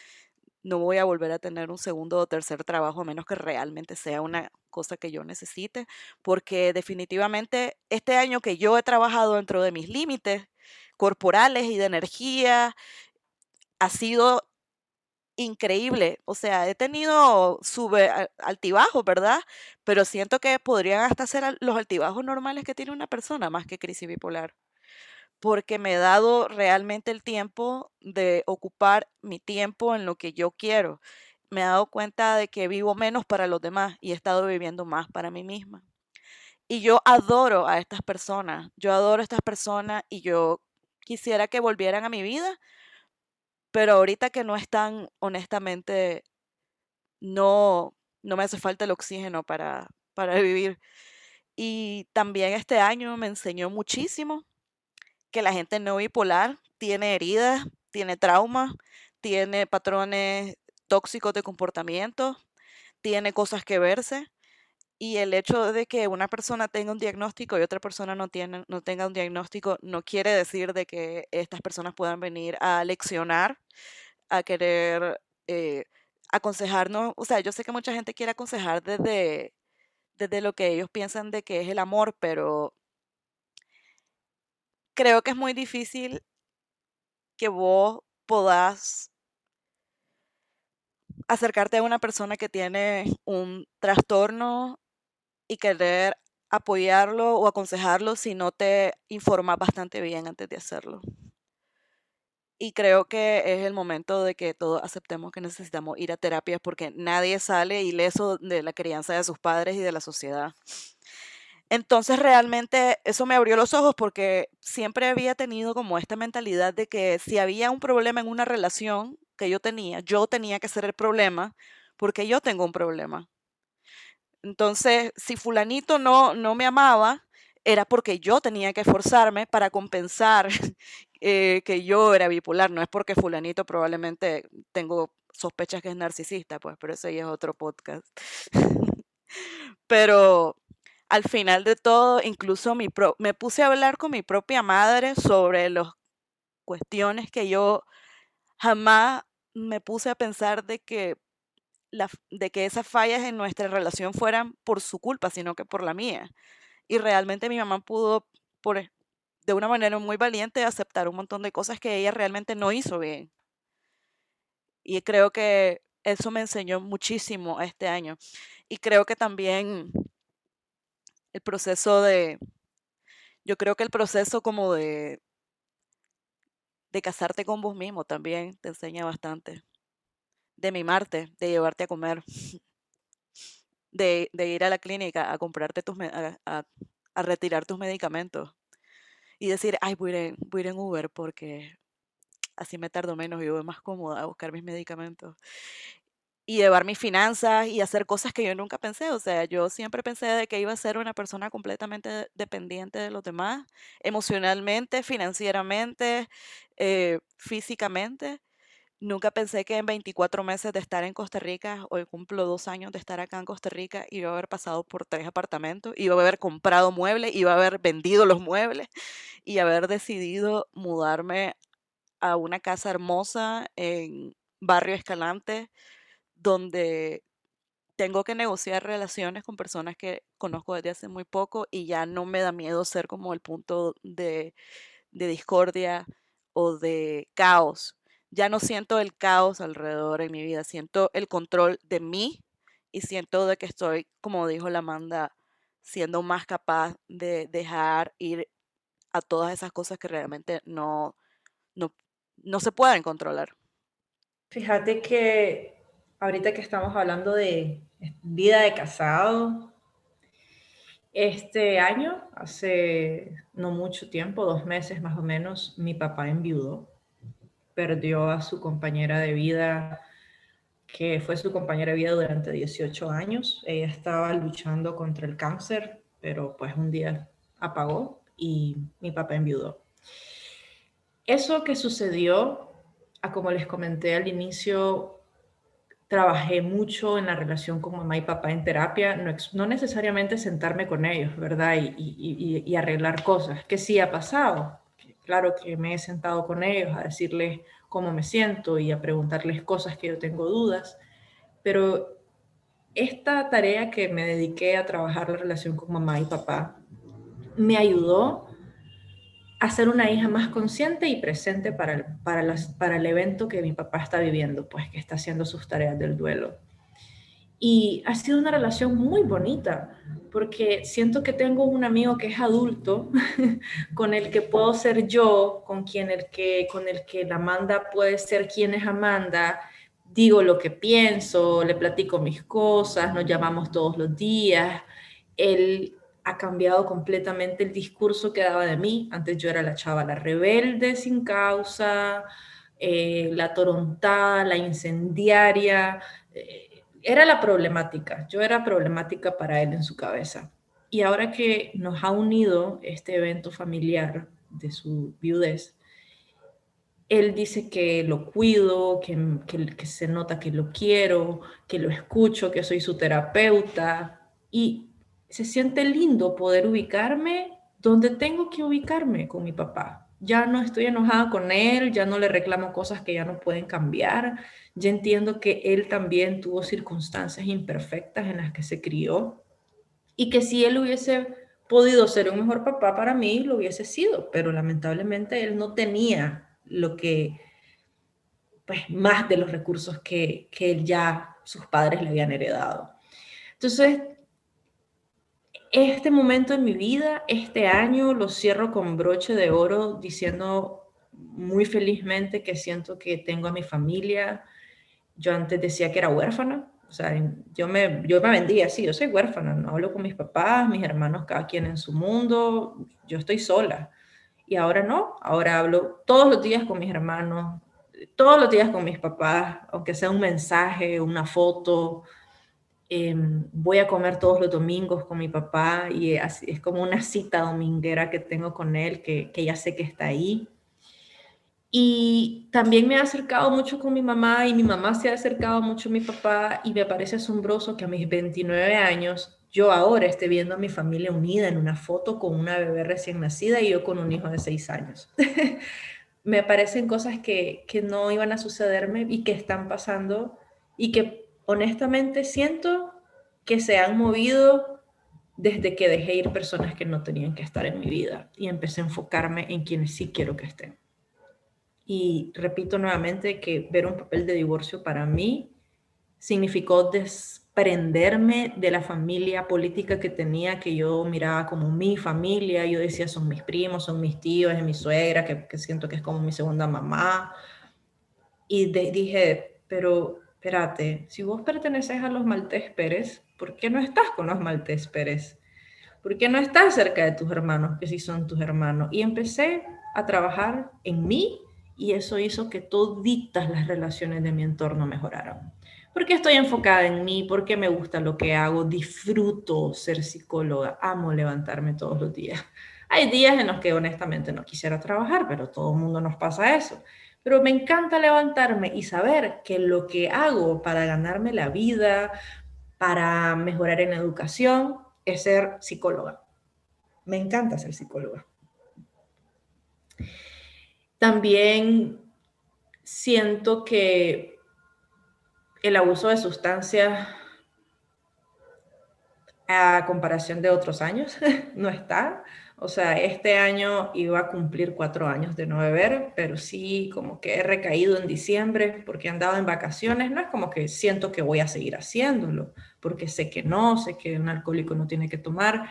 Speaker 1: no voy a volver a tener un segundo o tercer trabajo a menos que realmente sea una cosa que yo necesite, porque definitivamente este año que yo he trabajado dentro de mis límites corporales y de energía ha sido increíble. O sea, he tenido sube altibajos, ¿verdad? Pero siento que podrían hasta ser los altibajos normales que tiene una persona más que crisis bipolar porque me he dado realmente el tiempo de ocupar mi tiempo en lo que yo quiero. Me he dado cuenta de que vivo menos para los demás y he estado viviendo más para mí misma. Y yo adoro a estas personas, yo adoro a estas personas y yo quisiera que volvieran a mi vida, pero ahorita que no están, honestamente, no, no me hace falta el oxígeno para, para vivir. Y también este año me enseñó muchísimo que la gente no bipolar tiene heridas, tiene traumas, tiene patrones tóxicos de comportamiento, tiene cosas que verse. Y el hecho de que una persona tenga un diagnóstico y otra persona no, tenga un diagnóstico no quiere decir de que estas personas puedan venir a leccionar, a querer eh, aconsejarnos. O sea, yo sé que mucha gente quiere aconsejar desde, desde lo que ellos piensan de que es el amor, pero creo que es muy difícil que vos podás acercarte a una persona que tiene un trastorno y querer apoyarlo o aconsejarlo si no te informas bastante bien antes de hacerlo. Y creo que es el momento de que todos aceptemos que necesitamos ir a terapia porque nadie sale ileso de la crianza de sus padres y de la sociedad. Entonces realmente eso me abrió los ojos porque siempre había tenido como esta mentalidad de que si había un problema en una relación que yo tenía, yo tenía que ser el problema porque yo tengo un problema. Entonces, si fulanito no, no me amaba, era porque yo tenía que esforzarme para compensar eh, que yo era bipolar. No es porque fulanito probablemente tengo sospechas que es narcisista, pues, pero eso ya es otro podcast. pero al final de todo, incluso mi me puse a hablar con mi propia madre sobre las cuestiones que yo jamás me puse a pensar de que de que esas fallas en nuestra relación fueran por su culpa, sino que por la mía. Y realmente mi mamá pudo, por, e, de una manera muy valiente, aceptar un montón de cosas que ella realmente no hizo bien. Y creo que eso me enseñó muchísimo este año. Y creo que también el proceso de, yo creo que el proceso como de, de casarte con vos mismo también te enseña bastante de mimarte, de llevarte a comer, de, ir a la clínica a comprarte tus, a, retirar tus medicamentos y decir, ay, voy a, ir voy a ir en Uber porque así me tardo menos y voy más cómoda a buscar mis medicamentos. Y llevar mis finanzas y hacer cosas que yo nunca pensé. O sea, yo siempre pensé de que iba a ser una persona completamente dependiente de los demás, emocionalmente, financieramente, eh, físicamente. Nunca pensé que en 24 meses de estar en Costa Rica, hoy cumplo dos años de estar acá en Costa Rica, iba a haber pasado por tres apartamentos, iba a haber comprado muebles, iba a haber vendido los muebles y haber decidido mudarme a una casa hermosa en Barrio Escalante, donde tengo que negociar relaciones con personas que conozco desde hace muy poco y ya no me da miedo ser como el punto de, de discordia o de caos ya no siento el caos alrededor en mi vida, siento el control de mí y siento de que estoy, como dijo la Amanda, siendo más capaz de dejar ir a todas esas cosas que realmente no, no, no se pueden controlar.
Speaker 2: Fíjate que ahorita que estamos hablando de vida de casado, este año, hace no mucho tiempo, dos meses más o menos, mi papá enviudó perdió a su compañera de vida, que fue su compañera de vida durante 18 años. Ella estaba luchando contra el cáncer, pero pues un día apagó y mi papá enviudó. Eso que sucedió, a como les comenté al inicio, trabajé mucho en la relación con mamá y papá en terapia, no, necesariamente sentarme con ellos, ¿verdad? Y, y, arreglar cosas, que sí ha pasado, Claro que me he sentado con ellos a decirles cómo me siento y a preguntarles cosas que yo tengo dudas, pero esta tarea que me dediqué a trabajar la relación con mamá y papá me ayudó a ser una hija más consciente y presente para el, para, para el evento que mi papá está viviendo, pues que está haciendo sus tareas del duelo. Y ha sido una relación muy bonita, porque siento que tengo un amigo que es adulto, con el que puedo ser yo, con, quien el que, con el que la Amanda puede ser quien es Amanda, digo lo que pienso, le platico mis cosas, nos llamamos todos los días. Él ha cambiado completamente el discurso que daba de mí. Antes yo era la chava, la rebelde sin causa, eh, la torontada, la incendiaria. Eh, era la problemática. Yo era problemática para él en su cabeza. Y ahora que nos ha unido este evento familiar de su viudez, él dice que lo cuido, que, que, se nota que lo quiero, que lo escucho, que soy su terapeuta. Y se siente lindo poder ubicarme donde tengo que ubicarme con mi papá. Ya no estoy enojada con él, ya no le reclamo cosas que ya no pueden cambiar, ya entiendo que él también tuvo circunstancias imperfectas en las que se crió y que si él hubiese podido ser un mejor papá para mí, lo hubiese sido, pero lamentablemente él no tenía lo que, pues más de los recursos que, que ya sus padres le habían heredado. Entonces, este momento en mi vida, este año, lo cierro con broche de oro diciendo muy felizmente que siento que tengo a mi familia. Yo antes decía que era huérfana, o sea, yo me, yo me vendía así, yo soy huérfana, no hablo con mis papás, mis hermanos, cada quien en su mundo, yo estoy sola. Y ahora no, ahora hablo todos los días con mis hermanos, todos los días con mis papás, aunque sea un mensaje, una foto, Em, voy a comer todos los domingos con mi papá y así, es como una cita dominguera que tengo con él, que, que ya sé que está ahí. Y también me ha acercado mucho con mi mamá y mi mamá se ha acercado mucho a mi papá y me parece asombroso que a mis 29 años yo ahora esté viendo a mi familia unida en una foto con una bebé recién nacida y yo con un hijo de 6 años. me parecen cosas que, que no iban a sucederme y que están pasando y que honestamente siento que se han movido desde que dejé ir personas que no tenían que estar en mi vida y empecé a enfocarme en quienes sí quiero que estén. Y repito nuevamente que ver un papel de divorcio para mí significó desprenderme de la familia política que tenía, que yo miraba como mi familia. Yo decía, son mis primos, son mis tíos, es mi suegra, que, siento que es como mi segunda mamá. Y dije, pero espérate, si vos perteneces a los Maltés Pérez, ¿por qué no estás con los Maltés Pérez? ¿Por qué no estás cerca de tus hermanos, que sí son tus hermanos? Y empecé a trabajar en mí y eso hizo que toditas las relaciones de mi entorno mejoraran. Porque estoy enfocada en mí, porque me gusta lo que hago, disfruto ser psicóloga, amo levantarme todos los días. Hay días en los que honestamente no quisiera trabajar, pero todo el mundo nos pasa eso pero me encanta levantarme y saber que lo que hago para ganarme la vida, para mejorar en educación, es ser psicóloga. Me encanta ser psicóloga. También siento que el abuso de sustancias a comparación de otros años no está. O sea, este año iba a cumplir cuatro años de no beber, pero sí como que he recaído en diciembre porque he andado en vacaciones. No es como que siento que voy a seguir haciéndolo, porque sé que no, sé que un alcohólico no tiene que tomar,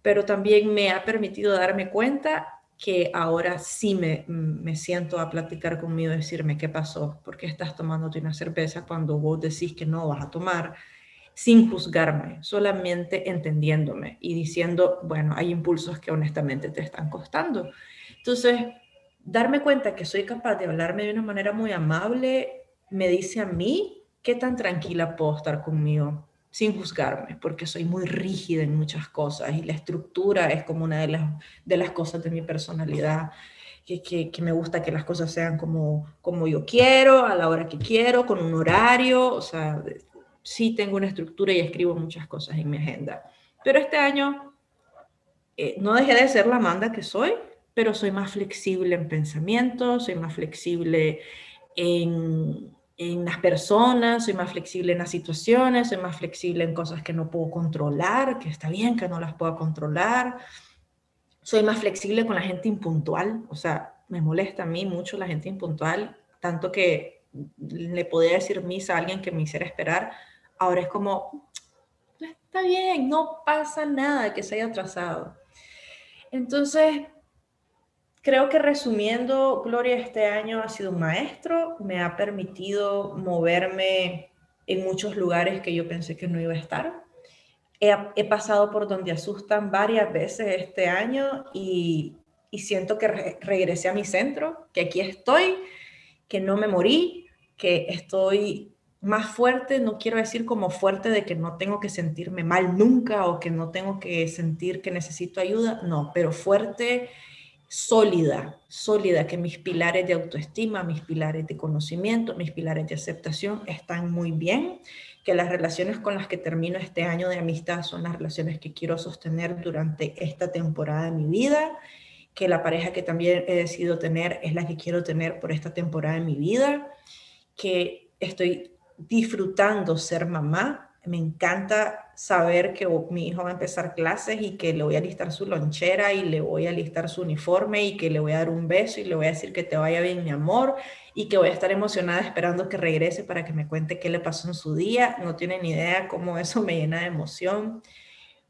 Speaker 2: pero también me ha permitido darme cuenta que ahora sí me, me siento a platicar conmigo, decirme qué pasó, por qué estás tomándote una cerveza cuando vos decís que no vas a tomar sin juzgarme, solamente entendiéndome y diciendo, bueno, hay impulsos que honestamente te están costando. Entonces, darme cuenta que soy capaz de hablarme de una manera muy amable me dice a mí qué tan tranquila puedo estar conmigo sin juzgarme, porque soy muy rígida en muchas cosas y la estructura es como una de las, de las cosas de mi personalidad. Que, que, que, me gusta que las cosas sean como, como yo quiero, a la hora que quiero, con un horario, o sea, sí tengo una estructura y escribo muchas cosas en mi agenda. Pero este año eh, no dejé de ser la Amanda que soy, pero soy más flexible en pensamiento, soy más flexible en, en las personas, soy más flexible en las situaciones, soy más flexible en cosas que no puedo controlar, que está bien que no las pueda controlar. Soy más flexible con la gente impuntual, o sea, me molesta a mí mucho la gente impuntual, tanto que le podía decir misa a alguien que me hiciera esperar, Ahora es como, está bien, no pasa nada que se haya atrasado. Entonces, creo que resumiendo, Gloria este año ha sido un maestro, me ha permitido moverme en muchos lugares que yo pensé que no iba a estar. he, pasado por donde asustan varias veces este año y, siento que regresé a mi centro, que aquí estoy, que no me morí, que estoy más fuerte, no quiero decir como fuerte de que no tengo que sentirme mal nunca o que no tengo que sentir que necesito ayuda, no, pero fuerte, sólida, sólida, que mis pilares de autoestima, mis pilares de conocimiento, mis pilares de aceptación están muy bien, que las relaciones con las que termino este año de amistad son las relaciones que quiero sostener durante esta temporada de mi vida, que la pareja que también he decidido tener es la que quiero tener por esta temporada de mi vida, que estoy disfrutando ser mamá. Me encanta saber que mi hijo va a empezar clases y que le voy a listar su lonchera y le voy a listar su uniforme y que le voy a dar un beso y le voy a decir que te vaya bien mi amor y que voy a estar emocionada esperando que regrese para que me cuente qué le pasó en su día. No tienen ni idea cómo eso me llena de emoción,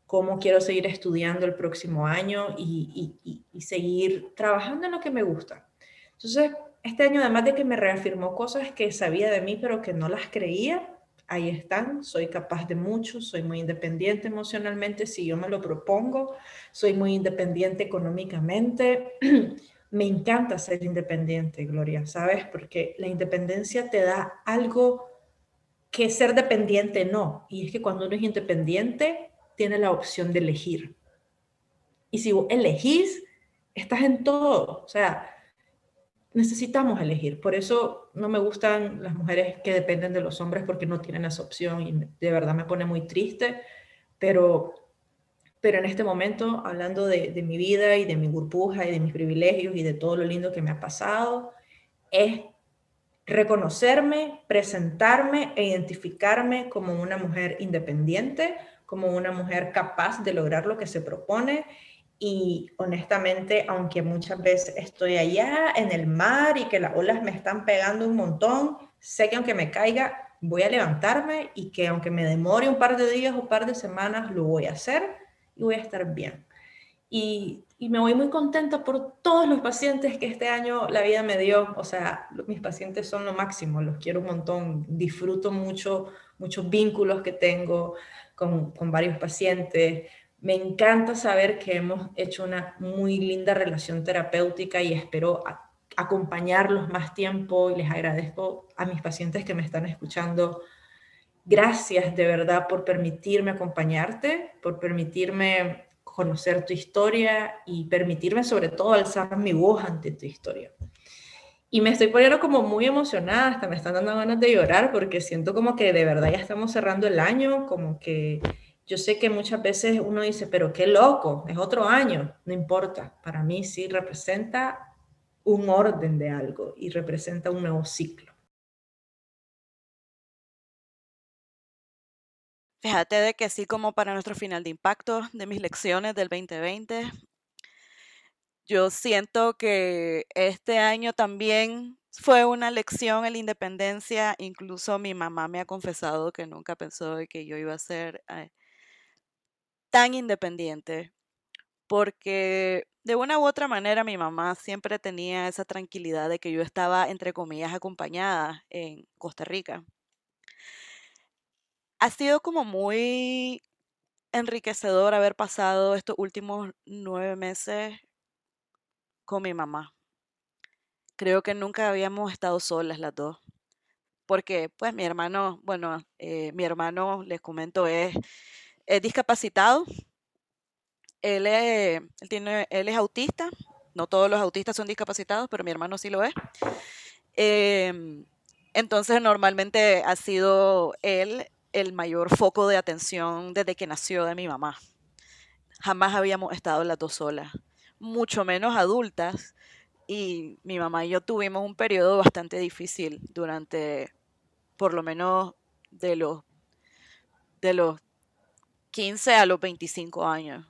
Speaker 2: cómo quiero seguir estudiando el próximo año y, y seguir trabajando en lo que me gusta. Entonces, este año, además de que me reafirmó cosas que sabía de mí, pero que no las creía, ahí están, soy capaz de mucho, soy muy independiente emocionalmente si yo me lo propongo, soy muy independiente económicamente. me encanta ser independiente, Gloria, ¿sabes? Porque la independencia te da algo que ser dependiente no. Y es que cuando uno es independiente, tiene la opción de elegir. Y si vos elegís, estás en todo. O sea, necesitamos elegir. Por eso no me gustan las mujeres que dependen de los hombres porque no tienen esa opción y de verdad me pone muy triste. Pero, pero en este momento, hablando de, mi vida y de mi burbuja y de mis privilegios y de todo lo lindo que me ha pasado, es reconocerme, presentarme e identificarme como una mujer independiente, como una mujer capaz de lograr lo que se propone y honestamente, aunque muchas veces estoy allá en el mar y que las olas me están pegando un montón, sé que aunque me caiga, voy a levantarme y que aunque me demore un par de días o un par de semanas, lo voy a hacer y voy a estar bien. Y, y, me voy muy contenta por todos los pacientes que este año la vida me dio. O sea, mis pacientes son lo máximo, los quiero un montón, disfruto mucho, muchos vínculos que tengo con, con varios pacientes me encanta saber que hemos hecho una muy linda relación terapéutica y espero acompañarlos más tiempo y les agradezco a mis pacientes que me están escuchando. Gracias de verdad por permitirme acompañarte, por permitirme conocer tu historia y permitirme sobre todo alzar mi voz ante tu historia. Y me estoy poniendo como muy emocionada, hasta me están dando ganas de llorar porque siento como que de verdad ya estamos cerrando el año, como que yo sé que muchas veces uno dice, pero qué loco, es otro año, no importa, para mí sí representa un orden de algo y representa un nuevo ciclo.
Speaker 1: Fíjate de que así como para nuestro final de impacto de mis lecciones del 2020, yo siento que este año también fue una lección en la independencia. Incluso mi mamá me ha confesado que nunca pensó que yo iba a ser eh, tan independiente, porque de una u otra manera mi mamá siempre tenía esa tranquilidad de que yo estaba, entre comillas, acompañada en Costa Rica. Ha sido como muy enriquecedor haber pasado estos últimos nueve meses con mi mamá. Creo que nunca habíamos estado solas las dos. Porque, pues, mi hermano, bueno, eh, mi hermano, les comento, es es discapacitado. Él es, tiene, él es autista. No todos los autistas son discapacitados, pero mi hermano sí lo es. Em, entonces, normalmente ha sido él el mayor foco de atención desde que nació de mi mamá. Jamás habíamos estado las dos solas, mucho menos adultas. Y mi mamá y yo tuvimos un periodo bastante difícil durante, por lo menos, de los, de los 15 a los 25 años.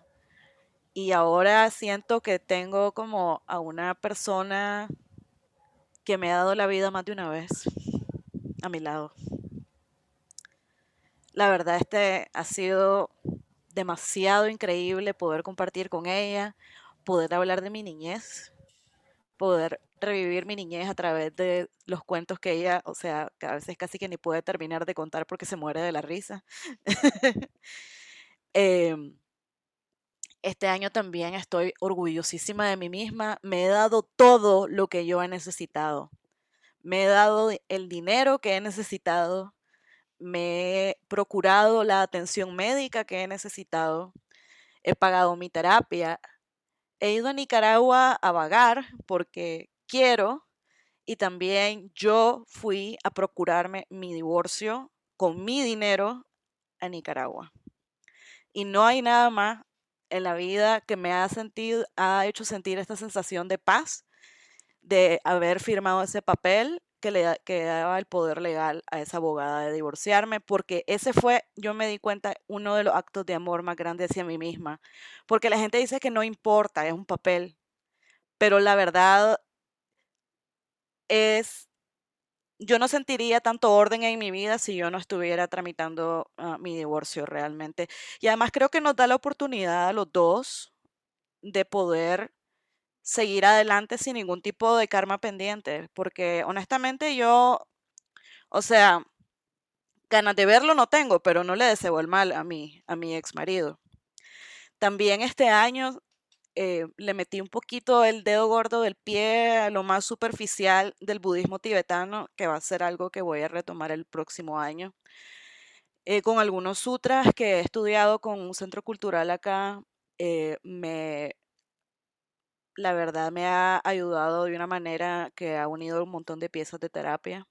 Speaker 1: Y ahora siento que tengo como a una persona que me ha dado la vida más de una vez a mi lado. La verdad, este ha sido demasiado increíble poder compartir con ella, poder hablar de mi niñez, poder revivir mi niñez a través de los cuentos que ella, o sea, que a veces casi que ni puede terminar de contar porque se muere de la risa. Em, este año también estoy orgullosísima de mí misma. Me he dado todo lo que yo he necesitado. Me he dado el dinero que he necesitado. Me he procurado la atención médica que he necesitado. He pagado mi terapia. He ido a Nicaragua a vagar porque quiero. Y también yo fui a procurarme mi divorcio con mi dinero a Nicaragua. Y no hay nada más en la vida que me ha sentido, ha hecho sentir esta sensación de paz, de haber firmado ese papel que le que daba el poder legal a esa abogada de divorciarme, porque ese fue, yo me di cuenta, uno de los actos de amor más grandes hacia mí misma, porque la gente dice que no importa, es un papel, pero la verdad es yo no sentiría tanto orden en mi vida si yo no estuviera tramitando ah, mi divorcio realmente. Y además creo que nos da la oportunidad a los dos de poder seguir adelante sin ningún tipo de karma pendiente, porque honestamente yo, o sea, ganas de verlo no tengo, pero no le deseo el mal a mi, a mi ex marido. También este año eh, le metí un poquito el dedo gordo del pie a lo más superficial del budismo tibetano, que va a ser algo que voy a retomar el próximo año. Eh, con algunos sutras que he estudiado con un centro cultural acá, eh, me, la verdad me ha ayudado de una manera que ha unido un montón de piezas de terapia,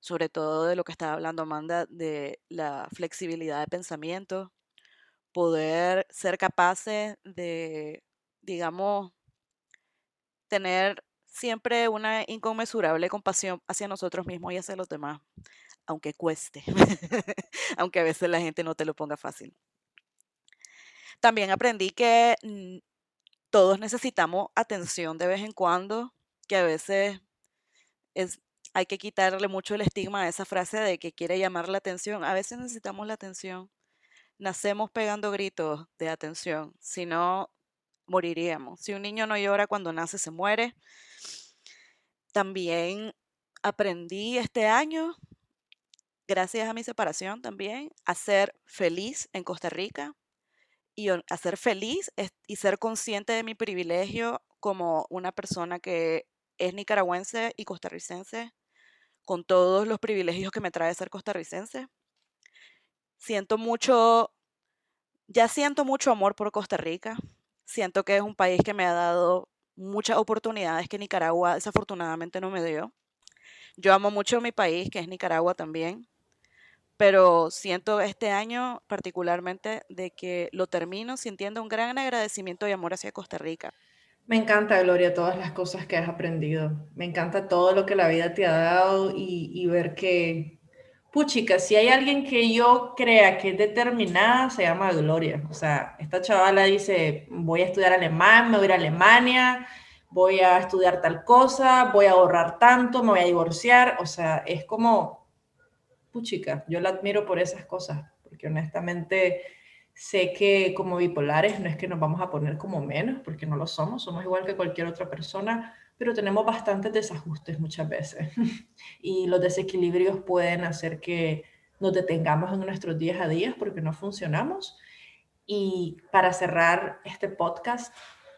Speaker 1: sobre todo de lo que estaba hablando Amanda, de la flexibilidad de pensamiento, poder ser capaces de digamos, tener siempre una inconmensurable compasión hacia nosotros mismos y hacia los demás, aunque cueste, aunque a veces la gente no te lo ponga fácil. También aprendí que mm, todos necesitamos atención de vez en cuando, que a veces es, hay que quitarle mucho el estigma a esa frase de que quiere llamar la atención. A veces necesitamos la atención. Nacemos pegando gritos de atención. Si no, moriríamos. Si un niño no llora cuando nace, se muere. También aprendí este año, gracias a mi separación también, a ser feliz en Costa Rica y a ser feliz y ser consciente de mi privilegio como una persona que es nicaragüense y costarricense, con todos los privilegios que me trae ser costarricense. Siento mucho, ya siento mucho amor por Costa Rica. Siento que es un país que me ha dado muchas oportunidades que Nicaragua desafortunadamente no me dio. Yo amo mucho mi país, que es Nicaragua también, pero siento este año particularmente de que lo termino sintiendo un gran agradecimiento y amor hacia Costa Rica.
Speaker 2: Me encanta, Gloria, todas las cosas que has aprendido. Me encanta todo lo que la vida te ha dado y, ver que puchica, si hay alguien que yo crea que es determinada, se llama Gloria. O sea, esta chavala dice, voy a estudiar alemán, me voy a ir a Alemania, voy a estudiar tal cosa, voy a ahorrar tanto, me voy a divorciar. O sea, es como, puchica, yo la admiro por esas cosas, porque honestamente sé que como bipolares no es que nos vamos a poner como menos, porque no lo somos, somos igual que cualquier otra persona, pero tenemos bastantes desajustes muchas veces y los desequilibrios pueden hacer que nos detengamos en nuestros días a días porque no funcionamos. Y para cerrar este podcast,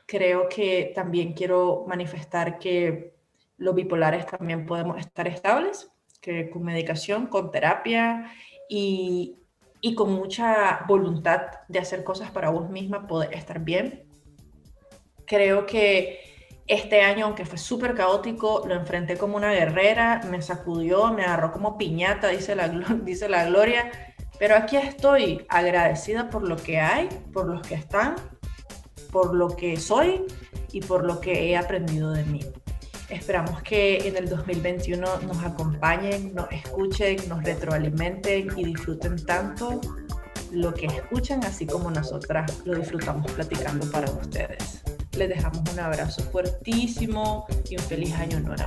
Speaker 2: creo que también quiero manifestar que los bipolares también podemos estar estables, que con medicación, con terapia y, y con mucha voluntad de hacer cosas para vos misma, poder estar bien. Creo que este año, aunque fue súper caótico, lo enfrenté como una guerrera, me sacudió, me agarró como piñata, dice la, dice la Gloria. Pero aquí estoy agradecida por lo que hay, por los que están, por lo que soy y por lo que he aprendido de mí. Esperamos que en el 2021 nos acompañen, nos escuchen, nos retroalimenten y disfruten tanto lo que escuchan, así como nosotras lo disfrutamos platicando para ustedes. Les dejamos un abrazo fuertísimo y un feliz año nuevo.